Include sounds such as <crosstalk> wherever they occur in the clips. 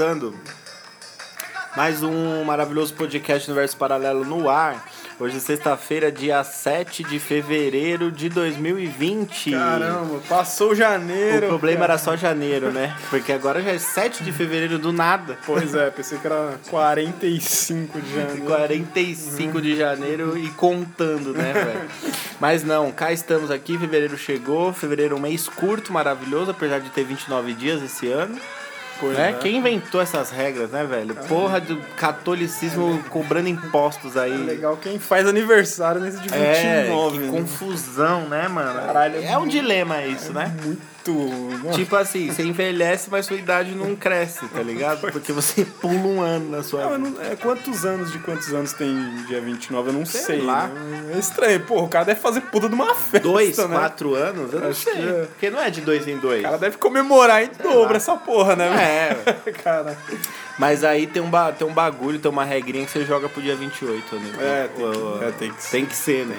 Começando mais um maravilhoso podcast Universo Paralelo no ar. Hoje é sexta-feira, dia 7 de fevereiro de 2020. Caramba, passou janeiro. O problema cara. era só janeiro, né? Porque agora já é 7 de fevereiro do nada. Pois é, pensei que era 45 de janeiro. 45 de janeiro e contando, né, velho? Mas não, cá estamos aqui, fevereiro chegou, fevereiro é um mês curto, maravilhoso, apesar de ter 29 dias esse ano. Pois né? é. Quem inventou essas regras, né, velho? Porra do catolicismo cobrando impostos aí. Legal quem faz aniversário nesse dia É, 29. que né? confusão, né, mano? Caralho, é um dilema isso, né? Muito. Tipo assim, você envelhece, mas sua idade não cresce, tá ligado? Porque você pula um ano na sua Não, não- é, quantos anos de quantos anos tem dia 29? Eu não Sei sei. lá. né? É estranho. Porra, o cara deve fazer puta de uma <laughs> festa. Dois, né? quatro anos? Eu não Acho sei. que é. Porque não é de dois em dois. O cara deve comemorar em dobro lá. essa porra, né? É, <laughs> cara. Mas aí tem um, ba- tem um bagulho, tem uma regrinha que você joga pro dia 28, né? É, tem O- que- é, tem que ser. Tem que ser, né?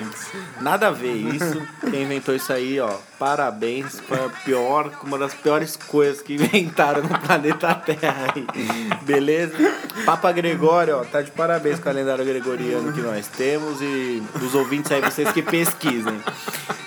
Nada a ver isso. Quem inventou isso aí, ó, parabéns. Foi a pior, uma das piores coisas que inventaram no planeta Terra aí. Beleza? Papa Gregório, ó, tá de parabéns com o calendário gregoriano que nós temos e os ouvintes aí, vocês que pesquisem.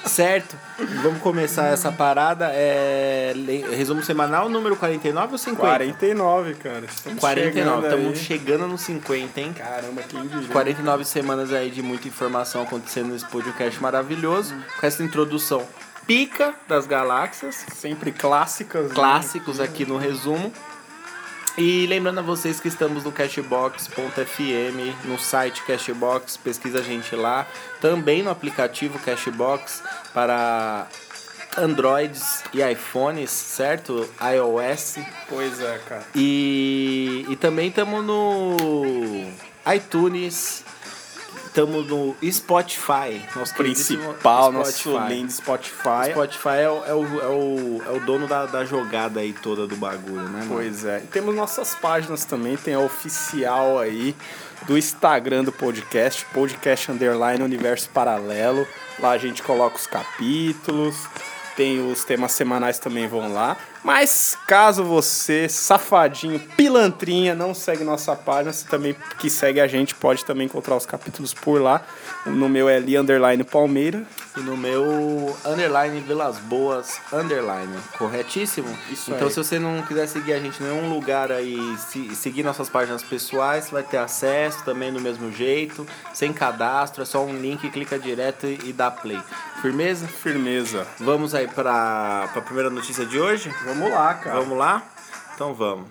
Certo? Vamos começar essa parada. É, resumo semanal, número 49 ou 50? 49, cara. Estamos 49, chegando estamos aí. chegando nos 50, hein? Caramba, quem diria. 49 semanas aí de muita informação acontecendo nesse podcast maravilhoso, com essa introdução pica das galáxias, Sempre clássicas. né? clássicos aqui no resumo. E lembrando a vocês que estamos no Cashbox.fm, no site Cashbox, pesquisa a gente lá. Também no aplicativo Cashbox para Androids e iPhones, certo? iOS. Pois é, cara. E, e também estamos no iTunes, estamos no Spotify, nosso Principal, nosso Spotify. lindo Spotify. Spotify é o, é o, é o, é o dono da, da jogada aí toda do bagulho, né, mano? Pois é. E temos nossas páginas também, tem a oficial aí do Instagram do podcast, podcast underline universo paralelo. Lá a gente coloca os capítulos, tem os temas semanais também vão lá. Mas caso você, safadinho, pilantrinha, não segue nossa página, você também que segue a gente pode também encontrar os capítulos por lá. No meu é ali underline Palmeira. E no meu underline Vilas Boas underline, corretíssimo? Isso então aí. se você não quiser seguir a gente em nenhum lugar aí, se, seguir nossas páginas pessoais, você vai ter acesso também do mesmo jeito, sem cadastro, é só um link, clica direto e, e dá play. Firmeza? Firmeza. Vamos aí para a primeira notícia de hoje? Vamos lá, cara. Vamos lá? Então vamos.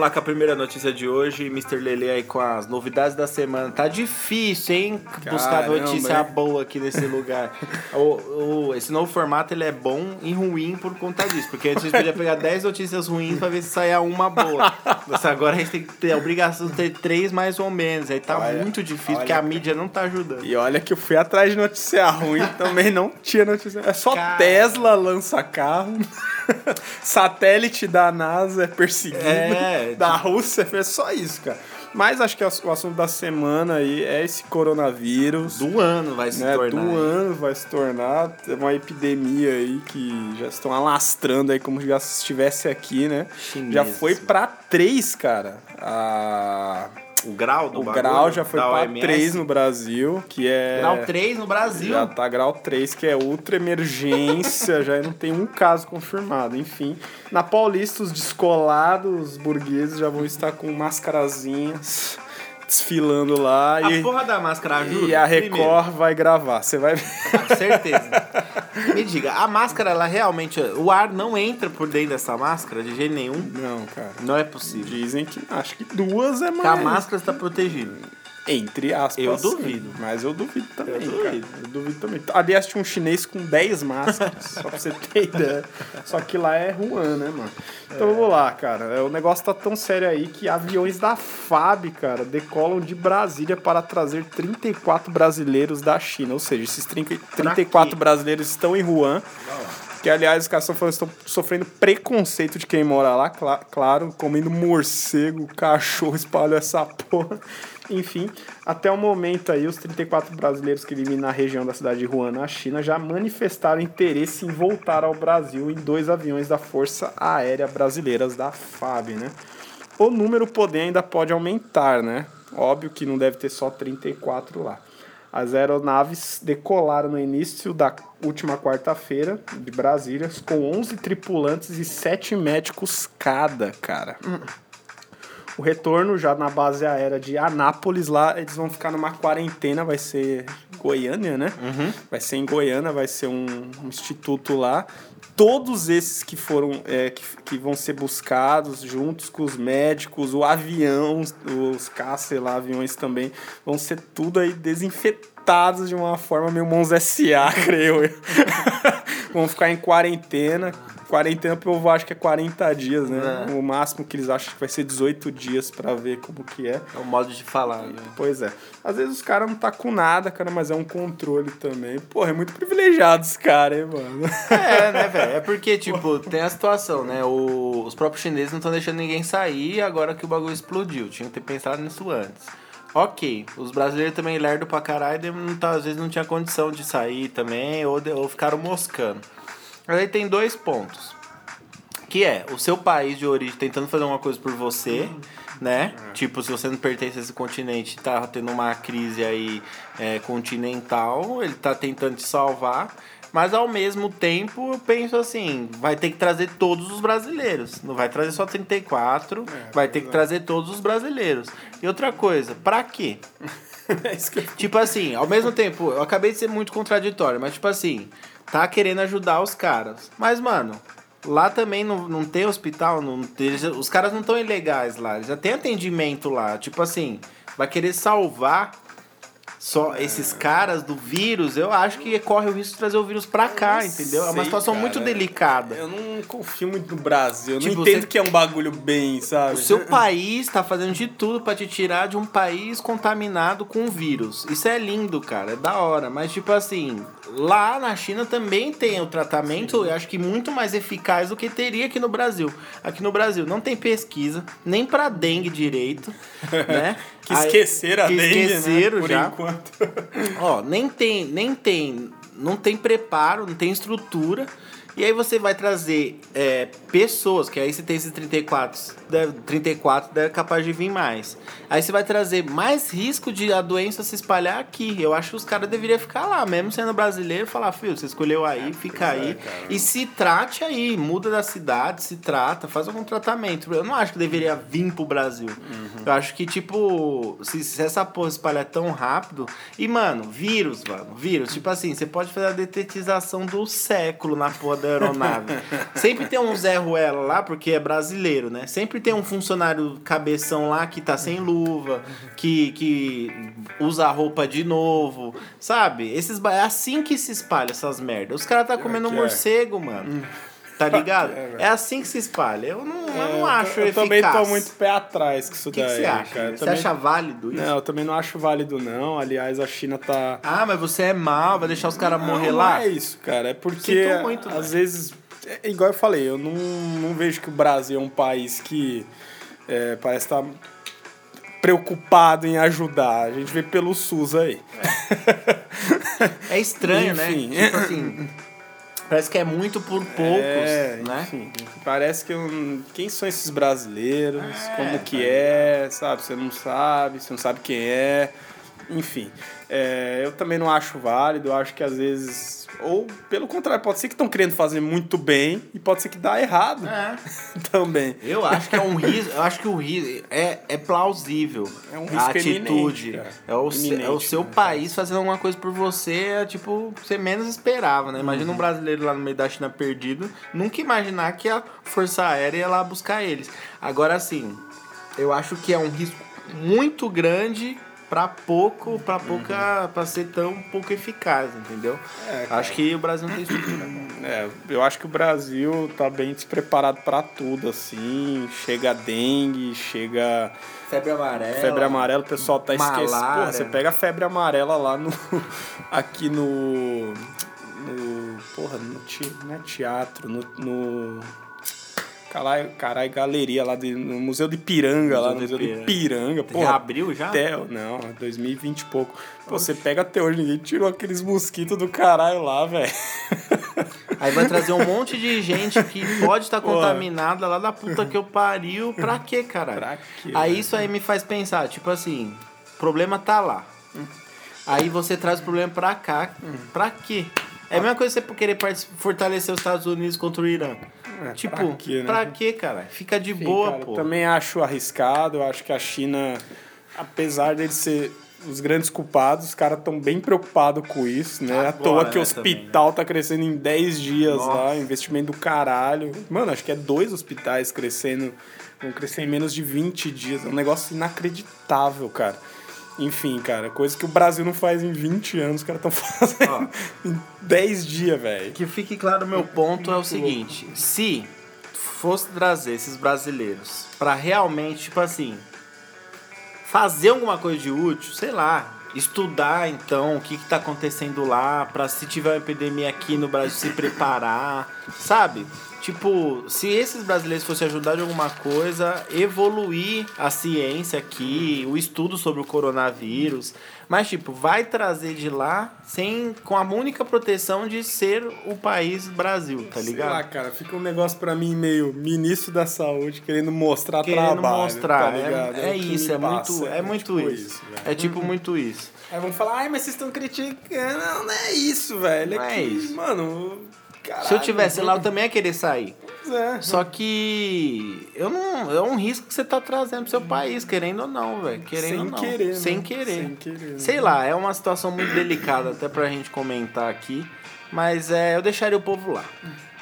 Vamos lá com a primeira notícia de hoje, Mr. Lele aí com as novidades da semana. Tá difícil, hein? Buscar Caramba, notícia hein? boa aqui nesse lugar. <laughs> o, o- esse novo formato ele é bom e ruim por conta disso. Porque antes a gente podia pegar 10 notícias ruins pra ver se saia uma boa. Mas agora a gente tem que ter a obrigação de ter três mais ou menos. Aí tá Olha, muito difícil, porque a mídia não tá ajudando. E olha que eu fui atrás de notícia ruim, também não tinha notícia. É só Cara. Tesla lança carro, <laughs> satélite da NASA é perseguido, É, da Rússia, é só isso, cara. Mas acho que o assunto da semana aí é esse coronavírus. Do ano vai se né, tornar. do ano vai se tornar uma epidemia aí que já estão alastrando aí como já se estivesse aqui, né? Chinês. Já foi pra três, cara. A... O grau do O bagulho grau já foi OMS. 3 no Brasil, que é. Grau 3 no Brasil. Já tá grau 3, que é ultra emergência, já não tem um caso confirmado. Enfim, na Paulista, os descolados burgueses já vão estar com mascarazinhas desfilando lá A e, porra da máscara ajuda? e a Primeiro. Record vai gravar. Você vai ver. Com certeza. Me diga, a máscara, ela realmente. O ar não entra por dentro dessa máscara de jeito nenhum? Não, cara. Não é possível. Dizem que acho que duas é Porque a mais. máscara está protegida. Entre aspas. Eu duvido. Mas eu duvido também, Eu cara. duvido. Eu duvido também. Aliás, tinha um chinês com 10 máscaras, <laughs> só pra você ter ideia. Só que lá é Wuhan, né, mano? Então vamos lá, cara. É, O negócio tá tão sério aí que aviões da FAB, cara, decolam de Brasília para trazer 34 brasileiros da China. Ou seja, esses 30 34 quê? brasileiros estão em Wuhan. Que, aliás, os caras estão, sofrendo preconceito de quem mora lá, cla- claro, comendo morcego, cachorro, espalhou essa porra. Enfim, até o momento aí, os 34 brasileiros que vivem na região da cidade de Wuhan, na China, já manifestaram interesse em voltar ao Brasil em dois aviões da Força Aérea Brasileiras, da FAB, né? O número poder ainda pode aumentar, né? Óbvio que não deve ter só 34 lá. As aeronaves decolaram no início da última quarta-feira de Brasília com 11 tripulantes e 7 médicos cada, cara. O retorno já na base aérea de Anápolis, lá eles vão ficar numa quarentena, vai ser Goiânia, né? Vai ser em Goiânia, vai ser um, um instituto lá. Todos esses que foram, é, que, que vão ser buscados juntos com os médicos, o avião, os, sei lá, aviões também, vão ser tudo aí desinfetados de uma forma meio mãos SA, <laughs> creio eu. <laughs> vão ficar em quarentena. Quarentena, o povo acha que é 40 dias, né? É. O máximo que eles acham que vai ser 18 dias pra ver como que é. É o modo de falar. né? Pois é. Às vezes os caras não tá com nada, cara, mas é um controle também. Porra, é muito privilegiado esse cara, hein, mano? É, <laughs> né, velho? É porque, tipo, tem a situação, né? O- os próprios chineses não estão deixando ninguém sair agora que o bagulho explodiu. Tinha que ter pensado nisso antes. Ok, os brasileiros também lerdo pra caralho, não tá, às vezes não tinha condição de sair também, ou, de- ou ficaram moscando. Aí tem dois pontos. Que é o seu país de origem tentando fazer uma coisa por você, né? Tipo, se você não pertence a esse continente, tá tendo uma crise aí é, continental, ele tá tentando te salvar. Mas ao mesmo tempo, eu penso assim, vai ter que trazer todos os brasileiros. Não vai trazer só 34, vai ter que trazer todos os brasileiros. E outra coisa, pra quê? <laughs> É. Tipo assim, ao mesmo tempo, eu acabei de ser muito contraditório, mas tipo assim, tá querendo ajudar os caras. Mas, mano, lá também não, não tem hospital, não tem- os caras não estão ilegais lá, já tem atendimento lá. Tipo assim, vai querer salvar só esses caras do vírus, eu acho que corre o risco de trazer o vírus pra cá, entendeu? É uma sei, situação cara. muito delicada. Eu não confio muito no Brasil. Eu Tipo, não entendo você- que é um bagulho bem, sabe? O seu país tá fazendo de tudo pra te tirar de um país contaminado com vírus. Isso é lindo, cara, é da hora. Mas, tipo assim, lá na China também tem o tratamento, eu acho que muito mais eficaz do que teria aqui no Brasil. Aqui no Brasil não tem pesquisa, nem pra dengue direito, <laughs> né? Que Aí- esqueceram a que dengue, esqueceram né? Por já. enquanto. Ó, nem tem, nem tem, não tem preparo, não tem estrutura. E aí você vai trazer é, pessoas, que aí você tem esses 34, deve, 34 deve capaz de vir mais. Aí você vai trazer mais risco de a doença se espalhar aqui. Eu acho que os caras deveriam ficar lá, mesmo sendo brasileiro, falar, filho, você escolheu aí, fica aí. e se trate aí, muda da cidade, se trata, faz algum tratamento. Eu não acho que deveria vir pro Brasil. Eu acho que, tipo, se, se essa porra espalhar tão rápido. E, mano, vírus, mano, vírus. Tipo assim, você pode fazer a detetização do século na porra da aeronave. Sempre tem um Zé Ruela lá, porque é brasileiro, né? Sempre tem um funcionário cabeção lá que tá sem luva, que, que usa a roupa de novo, sabe? Esses, é assim que se espalha essas merdas. Os caras tá comendo que é. morcego, mano. Tá <laughs> ligado? É assim que se espalha. Eu não, eu não acho É, eu eficaz. também tô muito pé atrás com isso O que, que daí, você acha? cara. Eu Você também- acha válido isso? Não, eu também não acho válido, não. Aliás, a China tá. Ah, mas você é mal, vai deixar os caras morrer lá? Não é isso, cara. É porque, muito, às velho. vezes, é igual eu falei, eu não, não vejo que o Brasil é um país que é, parece estar preocupado em ajudar. A gente vê pelo SUS aí. É estranho, <laughs> Enfim. né? Tipo assim, parece que é muito por poucos, É, né? enfim, parece que eu- quem são esses brasileiros, É, como que tá é, sabe? Você não sabe, você não sabe quem é, enfim. é, eu também não acho válido, eu acho que às vezes Ou, pelo contrário, pode ser que estão querendo fazer muito bem e pode ser que dá errado É. <laughs> também. Eu acho que é um risco. Eu acho que o risco é, é plausível. É um a risco atitude. iminente, cara. é o, é o seu né, país fazendo alguma coisa por você, é tipo, você menos esperava, né? Imagina um brasileiro lá no meio da China perdido, nunca imaginar que a Força Aérea ia lá buscar eles. Agora, assim, eu acho que é um risco muito grande pra pouco, pra pouca, pra ser tão pouco eficaz, entendeu? É, acho que o Brasil não tem estrutura. <clears throat> É, eu acho que o Brasil tá bem despreparado pra tudo, assim. Chega dengue, chega Febre amarela. febre amarela, o pessoal tá esquecendo. Pô, você pega a febre amarela lá no. <laughs> aqui no. No. Porra, no te, não é teatro, no. no Caralho, caralho, galeria lá de, no Museu de Piranga, lá no Museu Museu de Piranga. Reabriu já? até, não, é 2020 e pouco. Pô, você pega até hoje, ninguém tirou aqueles mosquitos do caralho lá, velho. <laughs> Aí vai trazer um monte de gente que pode estar Pô. contaminada lá da puta que eu pariu. Pra quê, caralho? Pra quê, Aí isso aí me faz pensar, tipo assim, o problema tá lá. Aí você traz o problema pra cá. Pra quê? É a mesma coisa você querer fortalecer os Estados Unidos contra o Irã. É, tipo, pra quê, né? pra quê, cara? Fica de Enfim, boa, cara, pô. eu também acho arriscado. Eu acho que a China, apesar deles ser os grandes culpados, os caras estão bem preocupados com isso, né? À Agora, toa que o né, também, hospital tá crescendo em 10 dias Nossa. lá, investimento do caralho. Mano, acho que é dois hospitais crescendo, vão crescer em menos de 20 dias. É um negócio inacreditável, cara. Enfim, cara, coisa que o Brasil não faz em 20 anos, os caras estão <laughs> fazendo em 10 dias, velho. Que fique claro, meu ponto é o seguinte: se fosse trazer esses brasileiros pra realmente, tipo assim, fazer alguma coisa de útil, sei lá, estudar então o que, que tá acontecendo lá, pra se tiver uma epidemia aqui no Brasil se preparar, sabe? Tipo, se esses brasileiros fossem ajudar de alguma coisa, evoluir a ciência aqui, o estudo sobre o coronavírus, mas tipo, vai trazer de lá sem com a única proteção de ser o país Brasil, tá Sei ligado? lá, cara, fica um negócio pra mim meio ministro da saúde querendo mostrar Querendo trabalho. mostrar, tá ligado? é, é que isso, é muito, passa, é muito tipo isso. velho. é tipo muito isso. Aí vão falar, ai, mas vocês estão criticando. Não, não é isso, velho. Não é é que, isso. mano. Se eu tivesse lá, eu também ia querer sair. Pois é. Só que eu não, é um risco que você tá trazendo pro seu país, querendo ou não, velho. Querendo Sem ou não. querer, Sem né? querer. Sem querer, né? Sei lá, é uma situação muito delicada até pra gente comentar aqui. Mas é, eu deixaria o povo lá.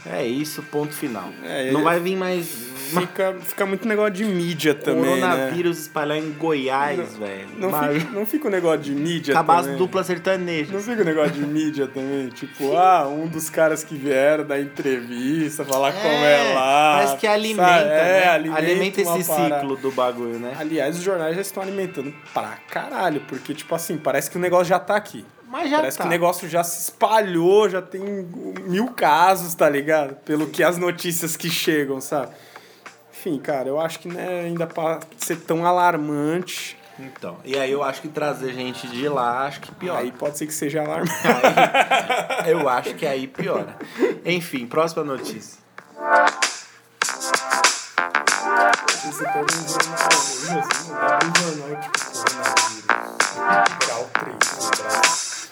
É isso, ponto final. É, não vai vir mais Fica, fica muito negócio de mídia também. né? coronavírus espalhar em Goiás, velho. Não, Mas- fica, não fica o negócio de mídia Acabar as também. dupla sertaneja. Não fica o negócio de mídia também? Tipo, ah, um dos caras que vieram dar entrevista, falar como é lá. Parece que alimenta, sabe? né? É, alimenta, alimenta uma esse parada. ciclo do bagulho, né? Aliás, os jornais já estão alimentando pra caralho, porque, tipo assim, parece que o negócio já tá aqui. Mas já Parece tá. que o negócio já se espalhou, já tem mil casos, tá ligado? Pelo que as notícias que chegam, sabe? Enfim, cara, eu acho que né, ainda pra ser tão alarmante, Então, e aí eu acho que trazer gente de lá, acho que piora. aí pode ser que seja alarmante. <laughs> Aí, eu acho que aí piora. Enfim, próxima notícia. Você tipo coronavírus. Grau 3 no Brasil.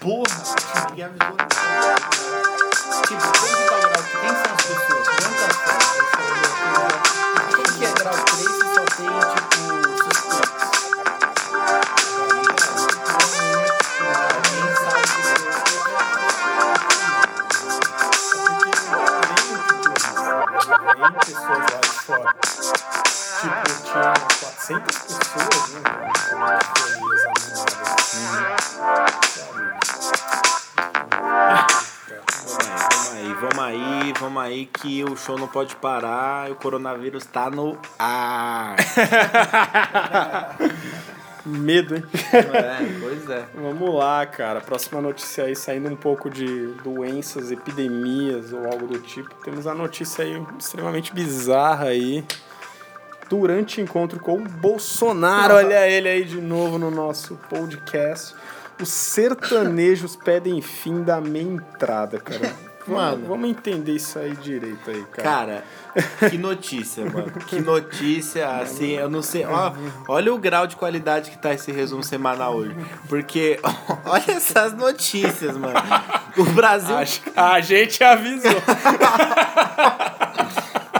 Porra, ninguém avisou. Tipo, quem que tá o grau? Quem são as pessoas? Quantas são? Quem que é grau 3 se só tem, tipo, suspeitos? Sabe Vem pessoas lá de fora. Tipo, tinha 400 que o show não pode parar e o coronavírus tá no ar. <laughs> Medo, hein? é, pois é. Vamos lá, cara. Próxima notícia aí, saindo um pouco de doenças, epidemias ou algo do tipo. Temos a notícia aí extremamente bizarra aí. Durante encontro com o Bolsonaro, <laughs> olha ele aí de novo no nosso podcast. Os sertanejos pedem fim da meia entrada, cara. Mano. vamos entender isso aí direito aí, cara. Cara, que notícia, mano. Que notícia, <laughs> assim, eu não sei. Ó, olha o grau de qualidade que tá esse resumo semanal hoje. Porque, <laughs> olha essas notícias, mano. O Brasil, A, a gente avisou. <laughs>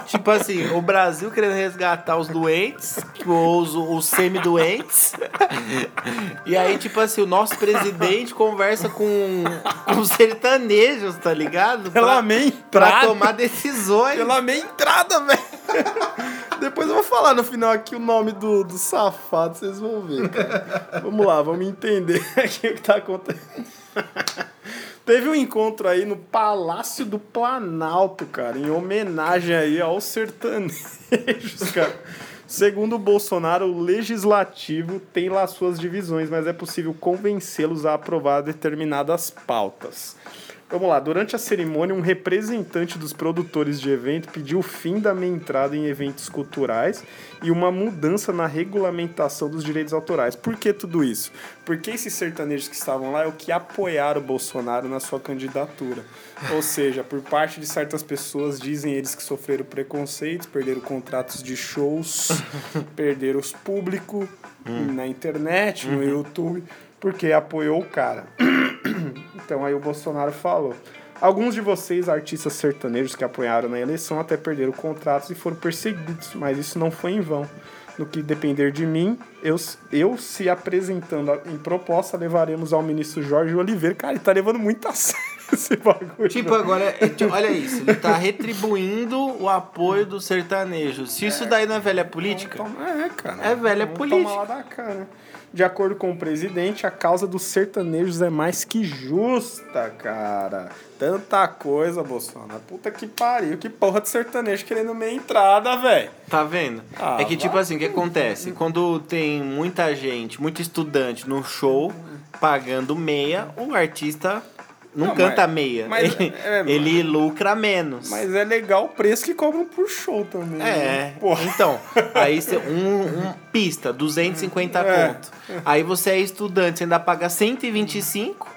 tipo assim, o Brasil querendo resgatar os doentes, ou os, os semi-doentes. E aí, tipo assim, o nosso presidente conversa com, com os sertanejos, tá ligado? Pela Pra, minha pra entrada. tomar decisões. Pela minha entrada, velho. Depois eu vou falar no final aqui o nome do, do safado, vocês vão ver, cara. Vamos lá, vamos entender <laughs> aqui o que tá acontecendo. Teve um encontro aí no Palácio do Planalto, cara, em homenagem aí aos sertanejos, <laughs> cara. Segundo o Bolsonaro, o legislativo tem lá suas divisões, mas é possível convencê-los a aprovar determinadas pautas. Vamos lá, durante a cerimônia, um representante dos produtores de evento pediu o fim da meia entrada em eventos culturais e uma mudança na regulamentação dos direitos autorais. Por que tudo isso? Porque esses sertanejos que estavam lá é o que apoiaram o Bolsonaro na sua candidatura. Ou seja, por parte de certas pessoas, dizem eles que sofreram preconceitos, perderam contratos de shows, <laughs> perderam os público na internet, no YouTube, porque apoiou o cara. Então aí o Bolsonaro falou. Alguns de vocês, artistas sertanejos que apoiaram na eleição, até perderam contratos e foram perseguidos, mas isso não foi em vão. No que depender de mim, eu, eu se apresentando em proposta, levaremos ao ministro Jorge Oliveira. Cara, ele tá levando muito a <laughs> sério esse bagulho. Tipo, agora, é, tipo, olha isso, ele tá retribuindo o apoio dos sertanejos. Se isso daí não é velha política, Toma- É, cara. É velha política. Tomar lá da cara. De acordo com o presidente, a causa dos sertanejos é mais que justa, cara. Tanta coisa, Bolsonaro. Puta que pariu. Que porra de sertanejo querendo meia entrada, velho. tá vendo? Ah, é que, tipo vai assim, o que acontece? Quando tem muita gente, muito estudante no show pagando meia, o artista não, Não, canta mas- meia. mas ele, é- <laughs> ele lucra menos. Mas é legal o preço que cobram por show também. É, né? Então, aí você, <laughs> um, um pista, 250 É. conto. Aí você é estudante, você ainda paga 125.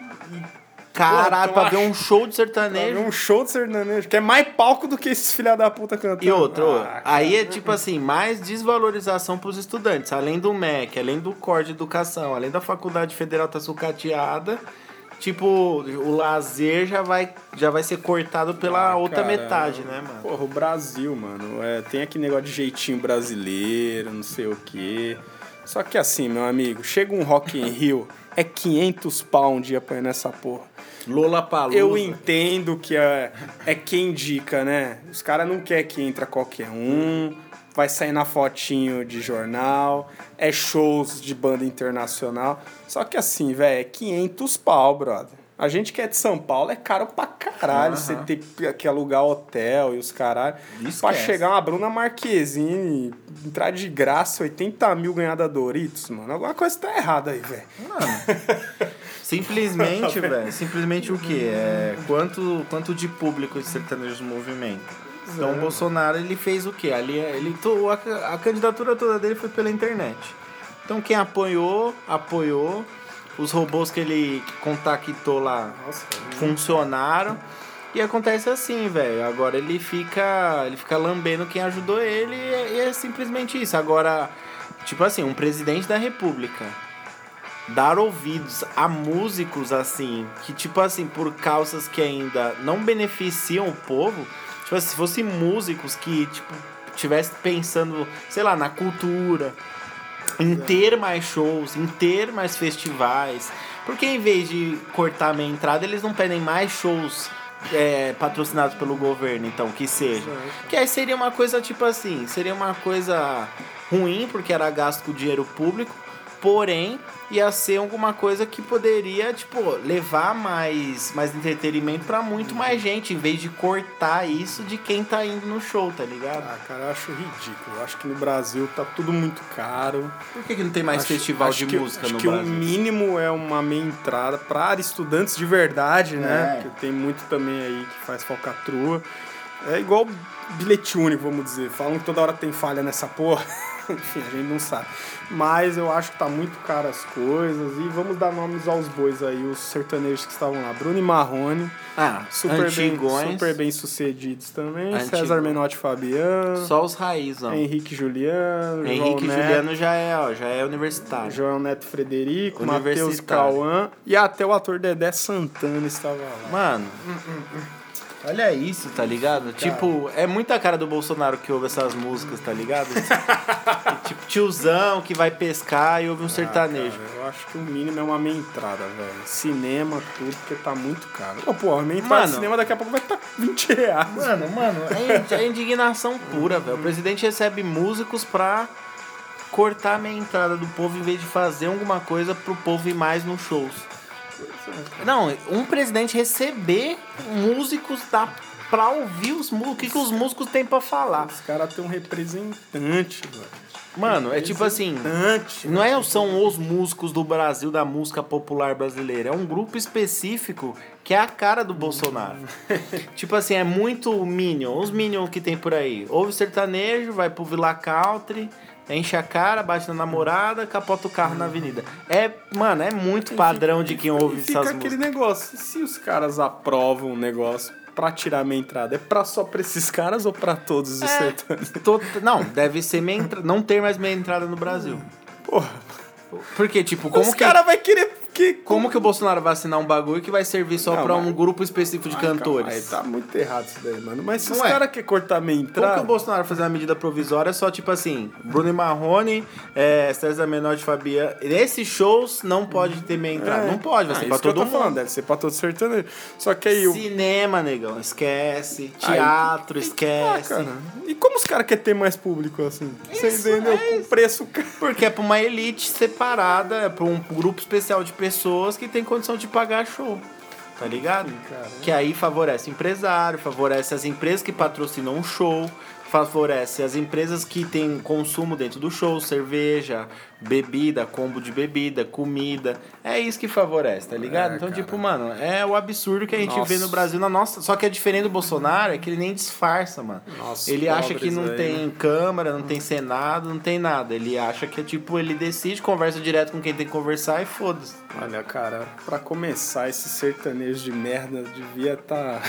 Caralho, pra ver um show de Pra sertanejo. ver um show de sertanejo, que é mais palco do que esses filha da puta cantando. E outra, ô, Ah, aí é tipo assim, mais desvalorização pros estudantes. Além do MEC, além do Cor de Educação, além da Faculdade Federal tá sucateada, tipo, o lazer já vai, já vai ser cortado pela Ah, outra cara, metade, né, mano? Porra, o Brasil, mano, é, tem aquele negócio de jeitinho brasileiro, não sei o quê. Só que assim, meu amigo, chega um Rock in Rio, é 500 pau um dia pra ir nessa porra. Lola Palusa. Eu entendo que é, é quem indica, né? Os caras não querem que entra qualquer um, vai sair na fotinho de jornal, é shows de banda internacional. Só que assim, velho, é 500 pau, brother. A gente que é de São Paulo é caro pra caralho. Você Aham. ter que alugar hotel e os caralho. Esquece. Pra chegar uma Bruna Marquezine, entrar de graça, 80 mil ganhar da Doritos, mano. Alguma coisa tá errada aí, velho. Simplesmente, <laughs> velho. Simplesmente o quê? É, quanto, quanto de público esse sertanejo movimento? Então o Bolsonaro ele fez o quê? Ali ele a, a candidatura toda dele foi pela internet. Então quem apoiou, apoiou. Os robôs que ele contactou lá Nossa, funcionaram. E acontece assim, velho. Agora ele fica. Ele fica lambendo quem ajudou ele e e é simplesmente isso. Agora, tipo assim, um presidente da república dar ouvidos a músicos assim, que tipo assim, por causas que ainda não beneficiam o povo, tipo se fossem músicos que, tipo, tivesse pensando, sei lá, na cultura, em ter mais shows, em ter mais festivais. Porque em vez de cortar a minha entrada, eles não pedem mais shows é, patrocinados pelo governo, então, que seja. Que aí seria uma coisa tipo assim, seria uma coisa ruim, porque era gasto com dinheiro público, porém ia ser alguma coisa que poderia, tipo, levar mais, mais entretenimento pra muito mais gente, em vez de cortar isso de quem tá indo no show, tá ligado? Ah, cara, eu acho ridículo. Eu acho que no Brasil tá tudo muito caro. Por que, que não tem mais Acho- festival acho de que- música acho no que Brasil? o mínimo é uma meia entrada para estudantes de verdade, né? É. Porque tem muito também aí que faz falcatrua. É igual bilhete único, vamos dizer. Falam que toda hora tem falha nessa porra. <laughs> <laughs> Enfim, a gente não sabe. Mas eu acho que tá muito caro as coisas. E vamos dar nomes aos bois aí, os sertanejos que estavam lá. Bruno e Marrone, Ah, super bem, antigões, super bem sucedidos também. Antigo. César Menotti Fabiano. Só os raiz, ó. Henrique Juliano. Henrique Juliano já é, ó, já é universitário. João Neto Frederico, Matheus. Cauã. E até o ator Dedé Santana estava lá. Mano, olha isso, tá ligado? Tipo, é muita cara do Bolsonaro que ouve essas músicas, tá ligado? <laughs> Tipo, tiozão que vai pescar e ouve um sertanejo. Cara, eu acho que o mínimo é uma meia entrada, velho. Cinema, tudo, porque tá muito caro. Pô, pô, a meia entrada Mano. cinema daqui a pouco vai estar tá 20 reais. Mano, mano, é, é indignação pura, velho. O presidente recebe músicos pra cortar a meia entrada do povo em vez de fazer alguma coisa pro povo ir mais nos shows. Não, um presidente receber músicos da, pra ouvir os músicos, o que, que os músicos têm pra falar. Os caras têm um representante, velho. Mano, é tipo assim. Não é, são os músicos do Brasil, da música popular brasileira. É um grupo específico que é a cara do Bolsonaro. <laughs> tipo assim, é muito Minion. Os Minion que tem por aí. Ouve sertanejo, vai pro Villa Country, enche a cara, bate na namorada, capota o carro na avenida. É, mano, é muito padrão de quem ouve E fica essas aquele músicas. negócio, se os caras aprovam um negócio pra tirar a minha entrada, é pra só pra esses caras ou pra todos os É. sertanejos? Tô- não, deve ser meia entra... não ter mais meia entrada no Brasil. Porra, Porque, tipo, como os que... caras vão querer que... Como que o Bolsonaro vai assinar um bagulho que vai servir só Não, pra mas- um grupo específico de calma, cantores? aí tá muito errado isso daí, mano. Mas se Não os é. caras querem cortar minha Como entrada... que o Bolsonaro fazer uma medida provisória só tipo assim, Bruno e Marrone, é, César Menor de Fabiano. Nesses shows não pode ter meia entrada. É. Não pode, vai Ah, ser isso pra todo tô falando, mundo. deve ser pra todo sertanejo. Só que aí o... Cinema, negão, esquece. Aí- Teatro, Ah, esquece. E como os caras querem ter mais público assim? Você Isso, entendeu? é Com preço. Porque é pra uma elite separada, é pra um grupo especial de pessoas que tem condição de pagar show. Tá ligado? Que aí favorece empresário, favorece as empresas que patrocinam o show, favorece as empresas que têm consumo dentro do show, cerveja, bebida, combo de bebida, comida. É isso que favorece, tá ligado? É, então, cara. tipo, mano, é o absurdo que a gente Nossa. vê no Brasil na nossa. Só que é diferente do Bolsonaro, é que ele nem disfarça, mano. Nossa, ele acha que não aí, tem Câmara, não tem Senado, não tem nada. Ele acha que é tipo, ele decide, conversa direto com quem tem que conversar e foda-se. Olha, cara, pra começar, esse sertanejo de merda devia estar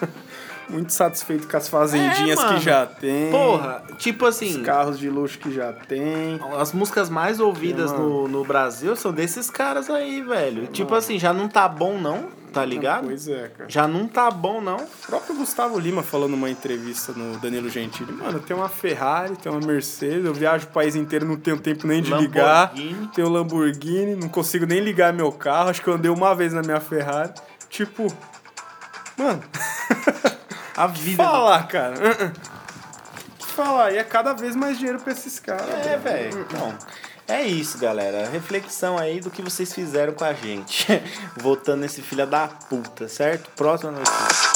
<laughs> muito satisfeito com as fazendinhas É, que já tem. Porra, tipo Os assim, carros de luxo que já tem. as músicas mais ouvidas É, no, no Brasil são desses caras aí, velho. Tipo assim, já não tá bom não, tá ligado? Pois é, cara. Já não tá bom não. O próprio Gustavo Lima falou numa entrevista no Danilo Gentili, mano, tem uma Ferrari, tem uma Mercedes, eu viajo o país inteiro, não tenho tempo nem de ligar. Lamborghini. Tenho Lamborghini, não consigo nem ligar meu carro, acho que eu andei uma vez na minha Ferrari. Tipo, mano, <laughs> A vida. falar, cara. <laughs> uh-uh. Falar, e é cada vez mais dinheiro pra esses caras. É, velho. Então, é isso, galera. Reflexão aí do que vocês fizeram com a gente. <laughs> Votando nesse filho da puta, certo? Próxima notícia.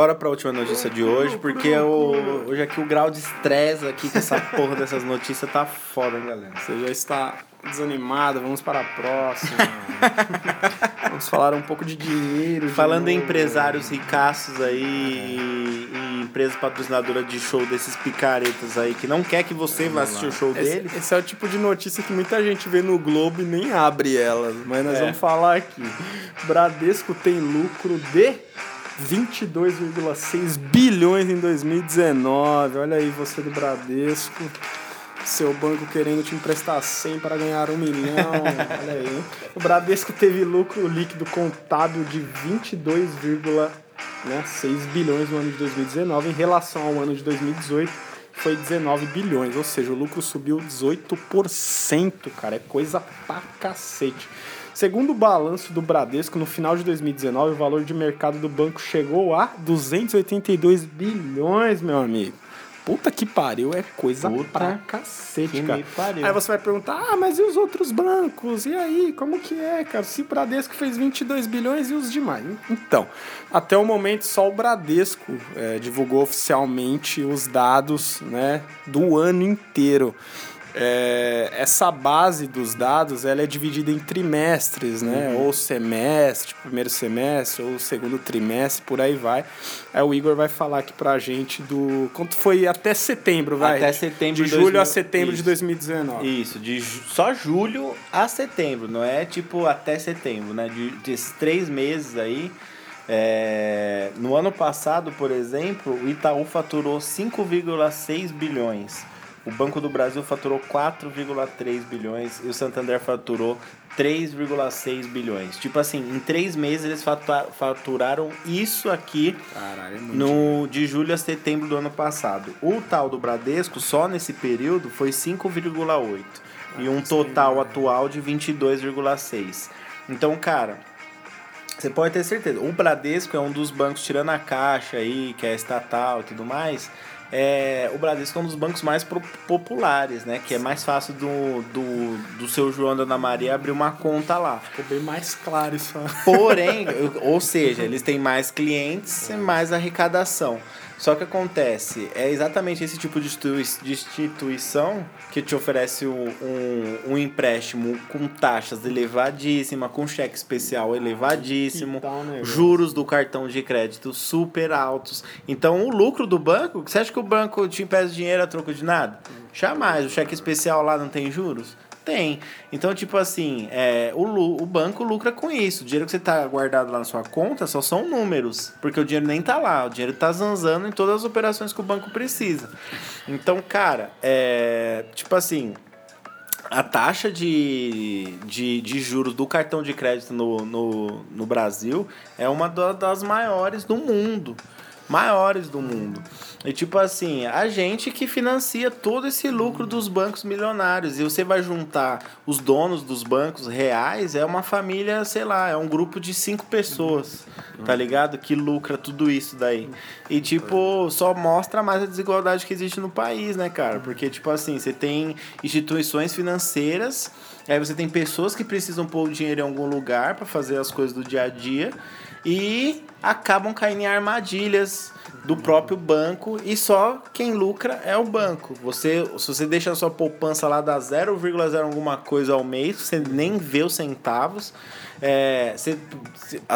Bora pra última notícia de hoje, porque o- hoje aqui o grau de estresse aqui com essa porra dessas notícias tá foda, hein, galera. Você já está desanimado, vamos para a próxima. <laughs> vamos falar um pouco de dinheiro. de Falando em novo. empresários ricaços aí e, e empresas patrocinadoras de show desses picaretas aí que não quer que você vá assistir o show Esse, deles. esse é o tipo de notícia que muita gente vê no Globo e nem abre elas, mas nós É. vamos falar aqui. Bradesco tem lucro de 22,6 bilhões em 2019. Olha aí você do Bradesco. Seu banco querendo te emprestar 100 para ganhar um milhão. Olha aí. O Bradesco teve lucro líquido contábil de 22,6 bilhões no ano de 2019 em relação ao ano de 2018 foi 19 bilhões, ou seja, o lucro subiu 18%, cara, é coisa pra cacete. Segundo o balanço do Bradesco, no final de 2019, o valor de mercado do banco chegou a 282 bilhões, meu amigo. Puta que pariu, é coisa Puta pra cacete, cara. Aí você vai perguntar, ah, mas e os outros bancos? E aí, como que é, cara? Se o Bradesco fez 22 bilhões e os demais? Então, até o momento só o Bradesco é, divulgou oficialmente os dados né, do ano inteiro. É, essa base dos dados ela é dividida em trimestres, né? Uhum. Ou semestre, primeiro semestre, ou segundo trimestre, por aí vai. Aí o Igor vai falar aqui pra gente do. Quanto foi até setembro, vai? Até setembro De de julho 2000 a setembro de Isso. 2019. Isso, de ju- só julho a setembro, não é tipo até setembro, né? De, desses três meses aí. é, No ano passado, por exemplo, o Itaú faturou 5,6 bilhões. O Banco do Brasil faturou 4,3 bilhões e o Santander faturou 3,6 bilhões. Tipo assim, em três meses eles faturaram isso aqui Caralho, é no, de julho a setembro do ano passado. O tal do Bradesco, só nesse período, foi 5,8. E um total atual de 22,6. Então, cara, você pode ter certeza. O Bradesco é um dos bancos, tirando a Caixa aí, que é estatal e tudo mais. É, o Bradesco é um dos bancos mais populares, né? Que é mais fácil do, do, do seu João da Ana Maria abrir uma conta lá. Ficou bem mais claro isso. Porém, ou seja, eles têm mais clientes e mais arrecadação. Só que acontece, é exatamente esse tipo de institui- de instituição que te oferece um, um, empréstimo com taxas elevadíssimas, com cheque especial elevadíssimo, tal, né, juros do cartão de crédito super altos. Então, o lucro do banco, você acha que o banco te empresta dinheiro a troco de nada? Jamais. O cheque especial lá não tem juros? Tem. Então, tipo assim, é, o, o banco lucra com isso. O dinheiro que você tá guardado lá na sua conta só são números. Porque o dinheiro nem tá lá. O dinheiro tá zanzando em todas as operações que o banco precisa. Então, cara, é. Tipo assim. A taxa de, de, de juros do cartão de crédito no, no, no Brasil é uma da- das maiores do mundo. Maiores do mundo. E tipo assim, a gente que financia todo esse lucro dos bancos milionários. E você vai juntar os donos dos bancos reais, é uma família, sei lá, é um grupo de cinco pessoas, tá ligado? Que lucra tudo isso daí. E tipo, só mostra mais a desigualdade que existe no país, né, cara? Porque, tipo assim, você tem instituições financeiras, aí você tem pessoas que precisam pôr o dinheiro em algum lugar para fazer as coisas do dia a dia e acabam caindo em armadilhas do próprio banco e só quem lucra é o banco. Você, se você deixa a sua poupança lá dar 0,0 alguma coisa ao mês, você nem vê os centavos. É, você,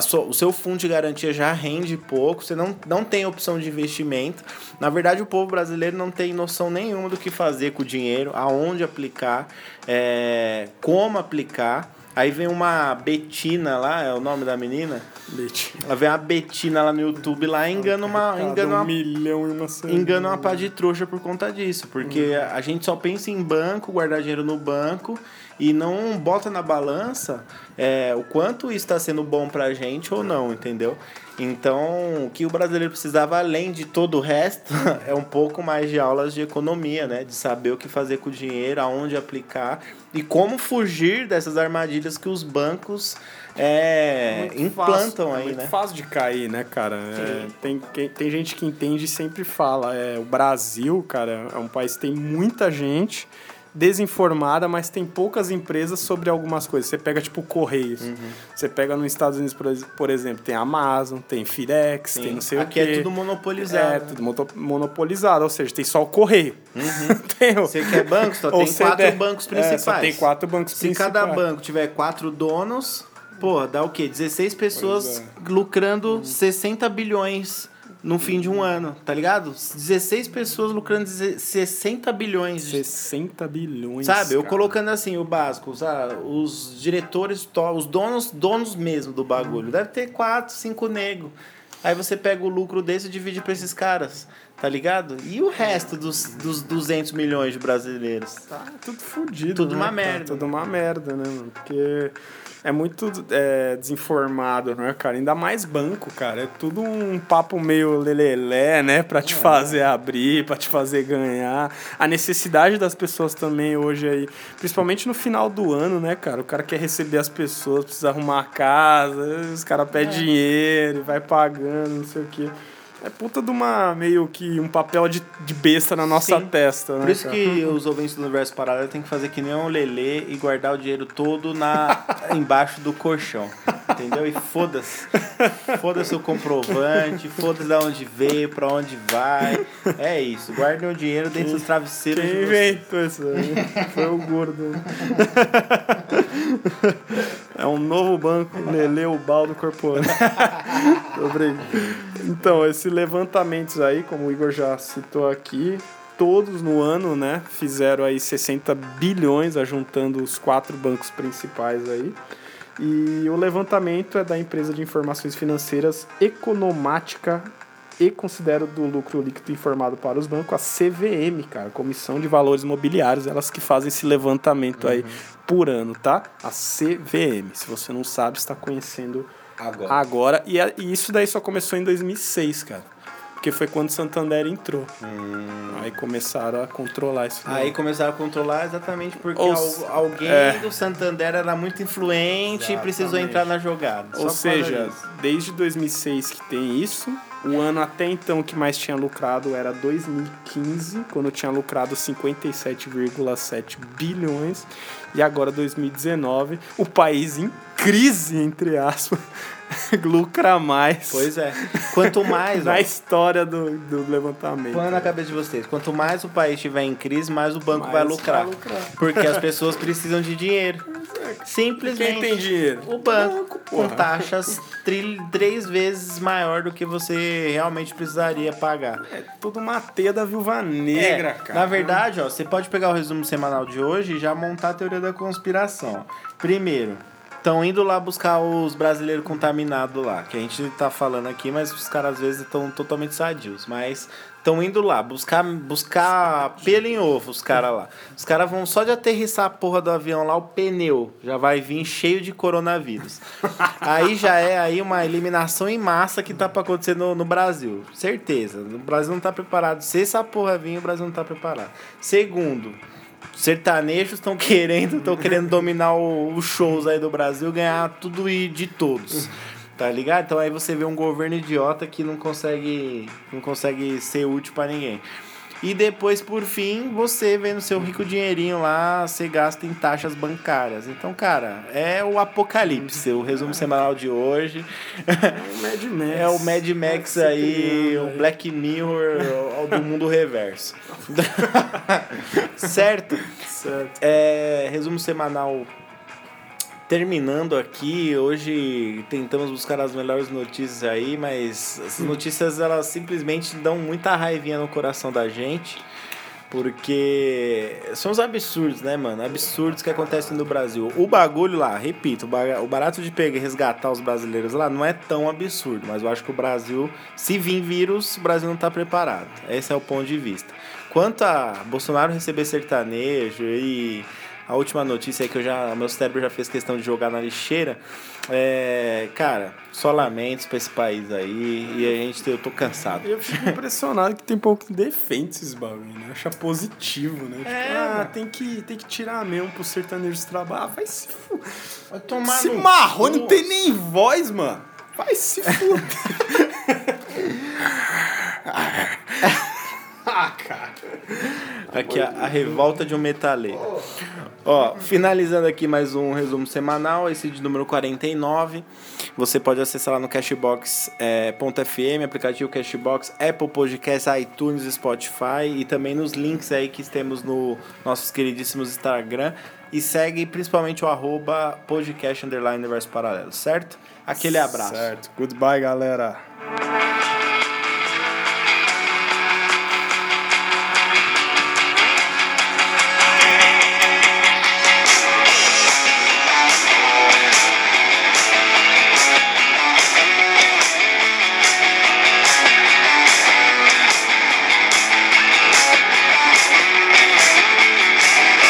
sua, o seu fundo de garantia já rende pouco, você não, não tem opção de investimento. Na verdade, o povo brasileiro não tem noção nenhuma do que fazer com o dinheiro, aonde aplicar, é, como aplicar. Aí vem uma Betina lá, é o nome da menina. Leite. Ela vem uma Betina lá no YouTube lá e engana uma, engana um uma milhão e uma semana. engana uma pá de trouxa por conta disso. Porque a gente só pensa em banco, guardar dinheiro no banco e não bota na balança é, o quanto isso está sendo bom pra gente ou não, entendeu? Então, o que o brasileiro precisava, além de todo o resto, <laughs> é um pouco mais de aulas de economia, né? De saber o que fazer com o dinheiro, aonde aplicar e como fugir dessas armadilhas que os bancos é, Muito implantam fácil, é aí, muito né? fácil de cair, né, cara? É, tem, tem gente que entende e sempre fala. É, o Brasil, cara, é um país que tem muita gente desinformada, mas tem poucas empresas sobre algumas coisas. Você pega, tipo, Correios. Uhum. Você pega nos Estados Unidos, por, ex- por exemplo, tem Amazon, tem FedEx, Sim. tem não sei Aqui o quê. é tudo monopolizado. É, tudo monopolizado, ou seja, tem só o Correio. <laughs> tem o- Você quer banco? Só tem quatro der- bancos É, principais. só tem quatro bancos Se principais. cada banco tiver quatro donos, porra, dá o quê? 16 pessoas é. lucrando 60 bilhões no fim de um ano, tá ligado? 16 pessoas lucrando 60 bilhões. de- 60 bilhões. Sabe, eu cara. colocando assim o básico, sabe? os diretores, to- os donos, donos mesmo do bagulho, deve ter quatro, cinco nego. Aí você pega o lucro desse e divide pra esses caras. Tá ligado? E o resto dos, dos 200 milhões de brasileiros? Tá tudo fudido. Tudo né, uma merda. Tudo uma merda, né, mano? Porque é muito é, desinformado, né, cara? Ainda mais banco, cara. É tudo um papo meio lelelé, né? Pra te fazer abrir, pra te fazer ganhar. A necessidade das pessoas também hoje aí, principalmente no final do ano, né, cara? O cara quer receber as pessoas, precisa arrumar a casa, os caras pedem dinheiro, vai pagando, não sei o quê. É puta de uma, meio que um papel de, de besta na nossa Sim. testa, né? Por isso cara? que os ouvintes do Universo Paralelo tem que fazer que nem um lelê e guardar o dinheiro todo na, <laughs> embaixo do colchão. Entendeu? E foda-se. Foda-se o comprovante, foda-se de onde veio, pra onde vai. É isso. Guardem o dinheiro dentro dos travesseiros. Quem de inventou isso aí? Foi o gordo. É um novo banco, Lele o baldo corporal. <laughs> Tô brincando. Então, esses levantamentos aí, como o Igor já citou aqui, todos no ano, né, fizeram aí 60 bilhões, ajuntando os quatro bancos principais aí. E o levantamento é da empresa de informações financeiras Economática e considero do lucro líquido informado para os bancos a CVM, cara, Comissão de Valores Imobiliários, elas que fazem esse levantamento aí por ano, tá? A CVM. Se você não sabe, está conhecendo Agora. agora. E, e isso daí só começou em 2006, cara. Porque foi quando Santander entrou. Aí começaram a controlar isso. Aí começaram a controlar exatamente porque Ou al- alguém é. do Santander era muito influente e precisou Exatamente. entrar na jogada. Ou seja, desde 2006 que tem isso. O ano até então que mais tinha lucrado era 2015, quando tinha lucrado 57,7 bilhões. E agora 2019, o país em crise, entre aspas, <laughs> lucra mais Pois é. Quanto mais, <laughs> ó, na história do, do levantamento. Põe na cabeça de vocês. Quanto mais o país estiver em crise, mais o banco Mais vai lucrar. vai lucrar. Porque as pessoas precisam de dinheiro. Simplesmente. Quem tem dinheiro? O banco, com porra. taxas tri- três vezes maior do que você realmente precisaria pagar. É tudo uma teia da viúva negra, É, cara. Na verdade, ó, você pode pegar o resumo semanal de hoje e já montar a teoria da conspiração. Primeiro, estão indo lá buscar os brasileiros contaminados lá, que a gente tá falando aqui, mas os caras às vezes estão totalmente sadios. Mas estão indo lá buscar, buscar pelo em ovo, os caras lá. Os caras vão só de aterrissar a porra do avião lá, o pneu já vai vir cheio de coronavírus. aí já é aí uma eliminação em massa que tá pra acontecer no, no Brasil. Certeza. O Brasil não tá preparado. Se essa porra vir, o Brasil não tá preparado. Segundo, sertanejos estão querendo, estão querendo dominar os shows aí do Brasil, ganhar tudo e de todos. Tá ligado? Então aí você vê um governo idiota que não consegue, não consegue ser útil pra ninguém. E depois, por fim, você vendo seu rico dinheirinho lá, você gasta em taxas bancárias. Então, cara, é o apocalipse. O resumo semanal de hoje. O Mad Max. É o Mad Max Você aí, o. Black Mirror do mundo reverso. <laughs> certo? Certo. É, resumo semanal terminando aqui. Hoje tentamos buscar as melhores notícias aí, mas essas notícias elas simplesmente dão muita raivinha no coração da gente. Porque são os absurdos, né, mano? Absurdos que acontecem no Brasil. O bagulho lá, repito, o barato de pegar e resgatar os brasileiros lá não é tão absurdo, mas eu acho que o Brasil, se vir vírus, o Brasil não tá preparado. Esse é o ponto de vista. Quanto a Bolsonaro receber sertanejo e a última notícia aí que eu já, meu cérebro já fez questão de jogar na lixeira, é, cara, só lamentos pra esse país aí e a gente, eu tô cansado. Eu fico impressionado que tem pouco que defende esses bagulho, né? Acha positivo, né? Tipo, É, ah, mano. tem que, tem que tirar mesmo pro sertanejo trabalhar. Ah, vai se fuder. Vai tomar Esse no marrone não tem nem voz, mano. Vai se <laughs> fuder. ah, cara. Aqui a, a revolta de um metaleiro. Ó, finalizando aqui mais um resumo semanal, esse de número 49. Você pode acessar lá no Cashbox.fm, aplicativo Cashbox, Apple Podcasts, iTunes, Spotify e também nos links aí que temos no nossos queridíssimos Instagram. E segue principalmente o arroba podcast underline universo paralelo, certo? Aquele abraço. Certo. Goodbye, galera.